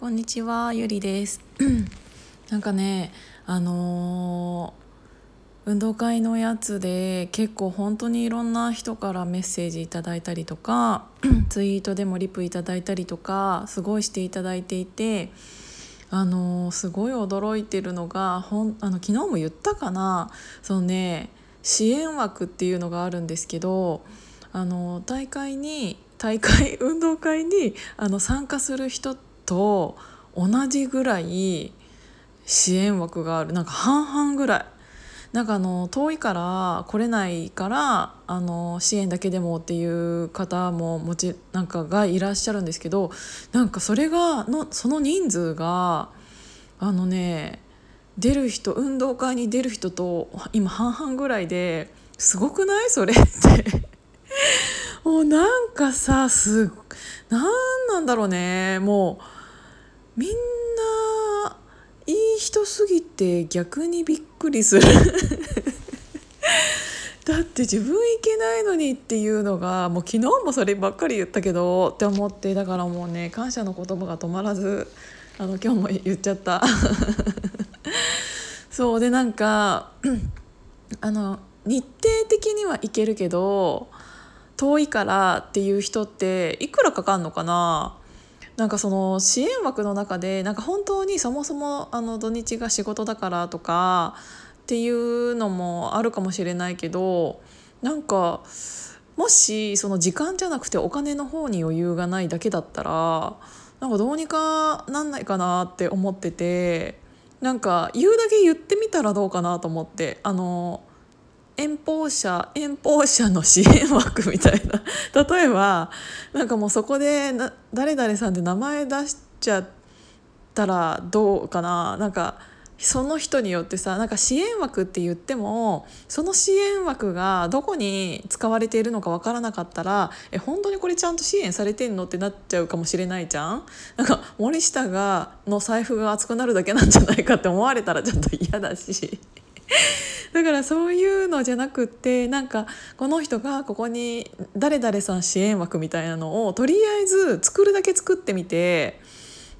こんにちは、ゆりです。なんかね、あのー運動会のやつで結構本当にいろんな人からメッセージいただいたりとか ツイートでもリプいただいたりとかすごいしていただいていてあのーすごい驚いてるのがほんあの昨日も言ったかなそのね支援枠っていうのがあるんですけどあの大会に大会 運動会にあの参加する人ってと同じぐらい支援枠がある。なんか半々ぐらい。なんかあの遠いから来れないからあの支援だけでもっていう方ももちなんかがいらっしゃるんですけどなんかそれがのその人数があのね出る人運動会に出る人と今半々ぐらいですごくない？それって。もうなんかさすなんなんだろうね。もうみんないい人すぎて逆にびっくりする。だって自分いけないのにっていうのがもう昨日もそればっかり言ったけどって思ってだからもうね感謝の言葉が止まらずあの今日も言っちゃった。そうでなんか あの日程的には行けるけど遠いからっていう人っていくらかかんのかな。なんかその支援枠の中でなんか本当にそもそもあの土日が仕事だからとかっていうのもあるかもしれないけどなんかもしその時間じゃなくてお金の方に余裕がないだけだったらなんかどうにかなんないかなって思っててなんか言うだけ言ってみたらどうかなと思ってあの遠方者遠方者の支援枠みたいな。例えばなんかもうそこでな誰々さんって名前出しちゃったらどうかな。なんかその人によってさなんか支援枠って言ってもその支援枠がどこに使われているのかわからなかったらえ本当にこれちゃんと支援されてんのってなっちゃうかもしれないじゃん。なんか森下がの財布が熱くなるだけなんじゃないかって思われたらちょっと嫌だし。だからそういうのじゃなくってなんかこの人がここに誰々さん支援枠みたいなのをとりあえず作るだけ作ってみて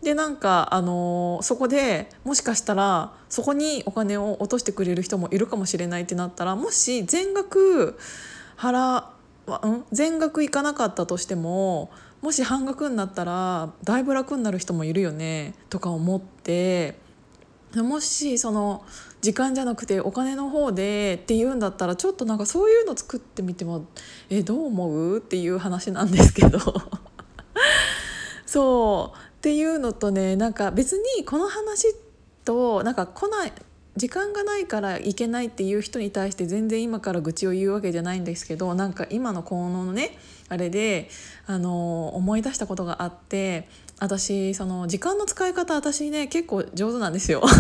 でなんか、あのーそこでもしかしたらそこにお金を落としてくれる人もいるかもしれないってなったらもし全額払わん全額いかなかったとしてももし半額になったらだいぶ楽になる人もいるよねとか思って。もしその時間じゃなくてお金の方でっていうんだったらちょっとなんかそういうの作ってみてもえどう思うっていう話なんですけど。そう。っていうのとねなんか別にこの話となんか来ない時間がないから行けないっていう人に対して全然今から愚痴を言うわけじゃないんですけどなんか今の効能のねあれであの思い出したことがあって私その時間の使い方私ね結構上手なんですよ。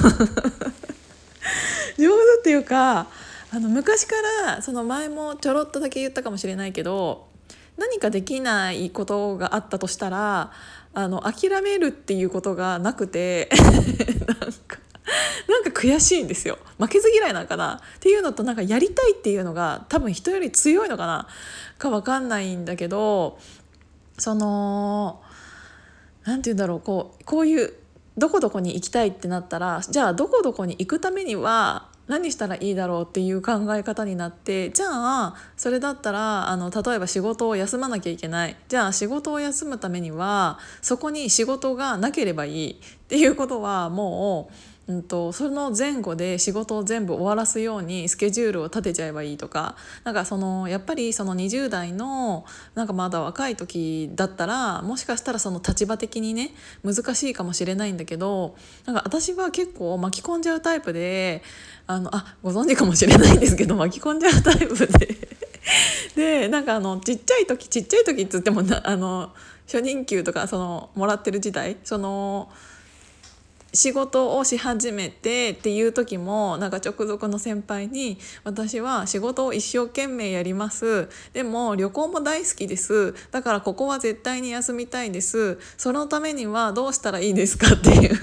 上手っていうかあの昔からその前もちょろっとだけ言ったかもしれないけど何かできないことがあったとしたらあの諦めるっていうことがなくて なんかなんか悔しいんですよ。負けず嫌いなんかな？っていうのとなんかやりたいっていうのが多分人より強いのかな？か分かんないんだけどそのなんて言うんだろうこうこういうどこどこに行きたいってなったらじゃあどこどこに行くためには何したらいいだろうっていう考え方になってじゃあそれだったらあの例えば仕事を休まなきゃいけない。じゃあ仕事を休むためにはそこに仕事がなければいいっていうことはもううんと、その前後で仕事を全部終わらすようにスケジュールを立てちゃえばいいとかなんかそのやっぱりその20代のなんかまだ若い時だったらもしかしたらその立場的にね難しいかもしれないんだけどなんか私は結構巻き込んじゃうタイプであのあご存知かもしれないんですけど巻き込んじゃうタイプで でなんかあのちっちゃい時ちっちゃい時っつってもなあの初任給とかそのもらってる時代その。仕事をし始めてっていう時もなんか直属の先輩に「私は仕事を一生懸命やります。でも旅行も大好きです。だからここは絶対に休みたいです。そのためにはどうしたらいいですか?」っていう。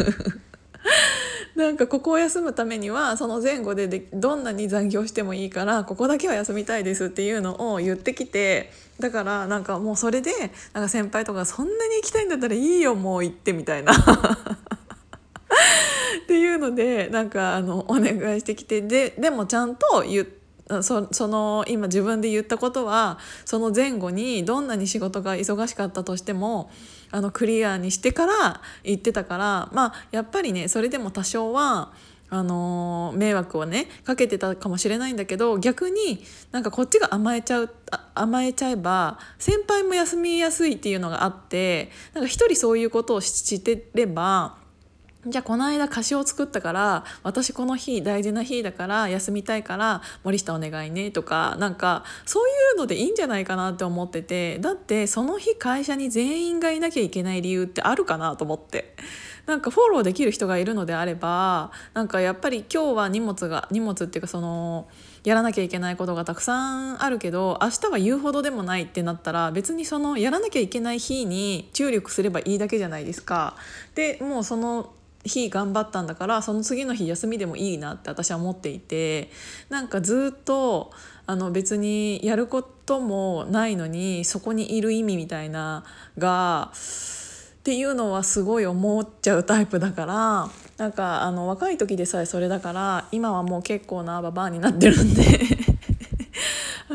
なんかここを休むためにはその前後でどんなに残業してもいいからここだけは休みたいですっていうのを言ってきてだからなんかもうそれでなんか先輩とかそんなに行きたいんだったらいいよもう行ってみたいな。っていうのでなんかあのお願いしてきてででもちゃんと言ってそその今自分で言ったことはその前後にどんなに仕事が忙しかったとしてもあのクリアにしてから言ってたからまあやっぱりねそれでも多少はあの迷惑をねかけてたかもしれないんだけど逆になんかこっちが甘えちゃう甘えちゃえば先輩も休みやすいっていうのがあってなんか一人そういうことをしてればじゃあこの間歌詞を作ったから私この日大事な日だから休みたいから森下お願いねとかなんかそういうのでいいんじゃないかなって思っててだってその日会社に全員がいなきゃいけない理由ってあるかなと思ってなんかフォローできる人がいるのであればなんかやっぱり今日は荷物が荷物っていうかそのやらなきゃいけないことがたくさんあるけど明日は言うほどでもないってなったら別にそのやらなきゃいけない日に注力すればいいだけじゃないですか。でもうその日頑張ったんだからその次の日休みでもいいなって私は思っていてなんかずっとあの別にやることもないのにそこにいる意味みたいながっていうのはすごい思っちゃうタイプだからなんかあの若い時でさえそれだから今はもう結構なババアになってるんで。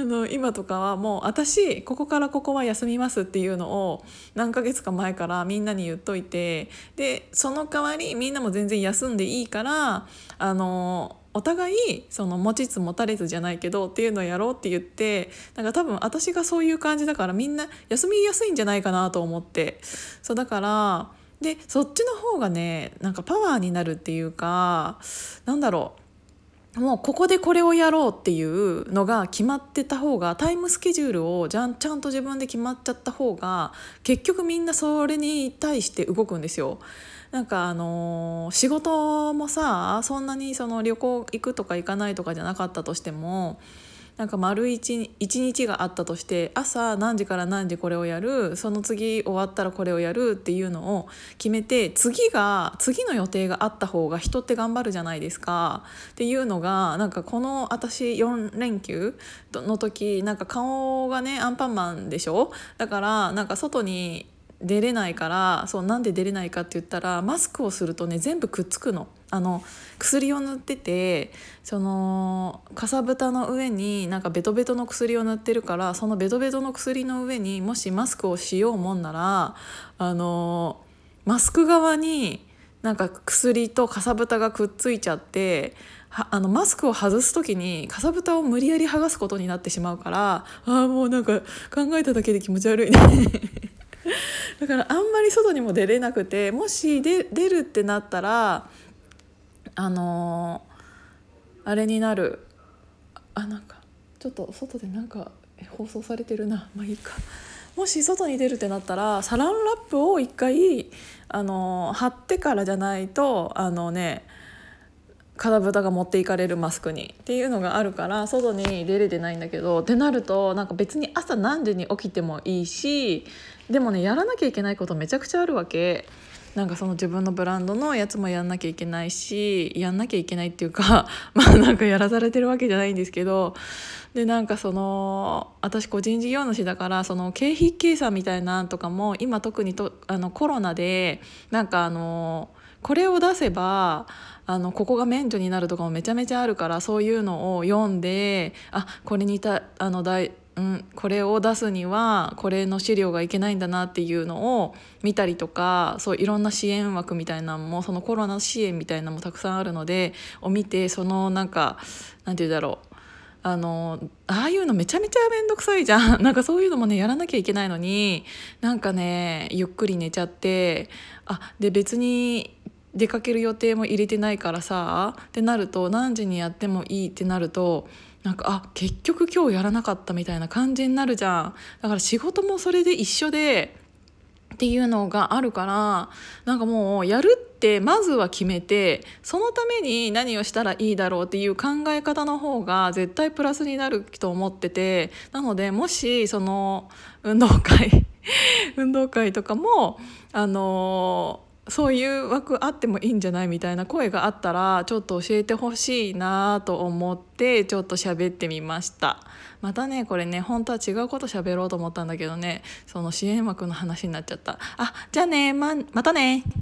あの今とかはもう私ここからここは休みますっていうのを何ヶ月か前からみんなに言っといてでその代わりみんなも全然休んでいいからあのお互いその持ちつ持たれずじゃないけどっていうのをやろうって言ってなんか多分私がそういう感じだからみんな休みやすいんじゃないかなと思って。そうだからでそっちの方がねなんかパワーになるっていうかなんだろう。もうここでこれをやろうっていうのが決まってた方がタイムスケジュールをちゃんちゃんと自分で決まっちゃった方が結局みんなそれに対して動くんですよ。なんかあのー、仕事もさそんなにその旅行行くとか行かないとかじゃなかったとしてもなんか丸一日があったとして朝何時から何時これをやるその次終わったらこれをやるっていうのを決めて次が次の予定があった方が人って頑張るじゃないですか。っていうのがなんかこの私4連休の時なんか顔がねアンパンマンでしょ？だからなんか外に出れないからそうなんで出れないかって言ったらマスクをするとね全部くっつくの。あの薬を塗っててそのかさぶたの上になんかベトベトの薬を塗ってるからそのベトベトの薬の上にもしマスクをしようもんならあのマスク側になんか薬とかさぶたがくっついちゃってあのマスクを外す時にかさぶたを無理やり剥がすことになってしまうからああもうなんか考えただけで気持ち悪いね だからあんまり外にも出れなくてもし出るってなったらあのー、あれになる。あなんかちょっと外でなんか放送されてるな。まあいいか。もし外に出るってなったらサランラップを一回あの、貼ってからじゃないとあのね体ぶたが持っていかれるマスクにっていうのがあるから外に出れてないんだけどってなるとなんか別に朝何時に起きてもいいしでもねやらなきゃいけないことめちゃくちゃあるわけ。なんかその自分のブランドのやつもやんなきゃいけないしやんなきゃいけないっていうか まあなんかやらされてるわけじゃないんですけどでなんかその私個人事業主だからその経費計算みたいなんとかも今特にとあのコロナでなんかあのこれを出せばあのここが免除になるとかもめちゃめちゃあるからそういうのを読んであこれにたあの大うん、これを出すにはこれの資料がいけないんだなっていうのを見たりとかそういろんな支援枠みたいなのもそのコロナ支援みたいなのもたくさんあるのでを見てそのなんかなんて言うんだろうあのああいうのめちゃめちゃ面倒くさいじゃん。なんかそういうのもねやらなきゃいけないのになんかねゆっくり寝ちゃってあで別に出かける予定も入れてないからさってなると何時にやってもいいってなるとなんかあ結局今日やらなかったみたいな感じになるじゃん。だから仕事もそれで一緒でっていうのがあるからなんかもうやるってまずは決めてそのために何をしたらいいだろうっていう考え方の方が絶対プラスになると思っててなのでもしその運動会 運動会とかもあのそういう枠あってもいいんじゃないみたいな声があったらちょっと教えてほしいなと思ってちょっと喋ってみました。またねこれね本当は違うこと喋ろうと思ったんだけどねその支援枠の話になっちゃった。あじゃあねままたね。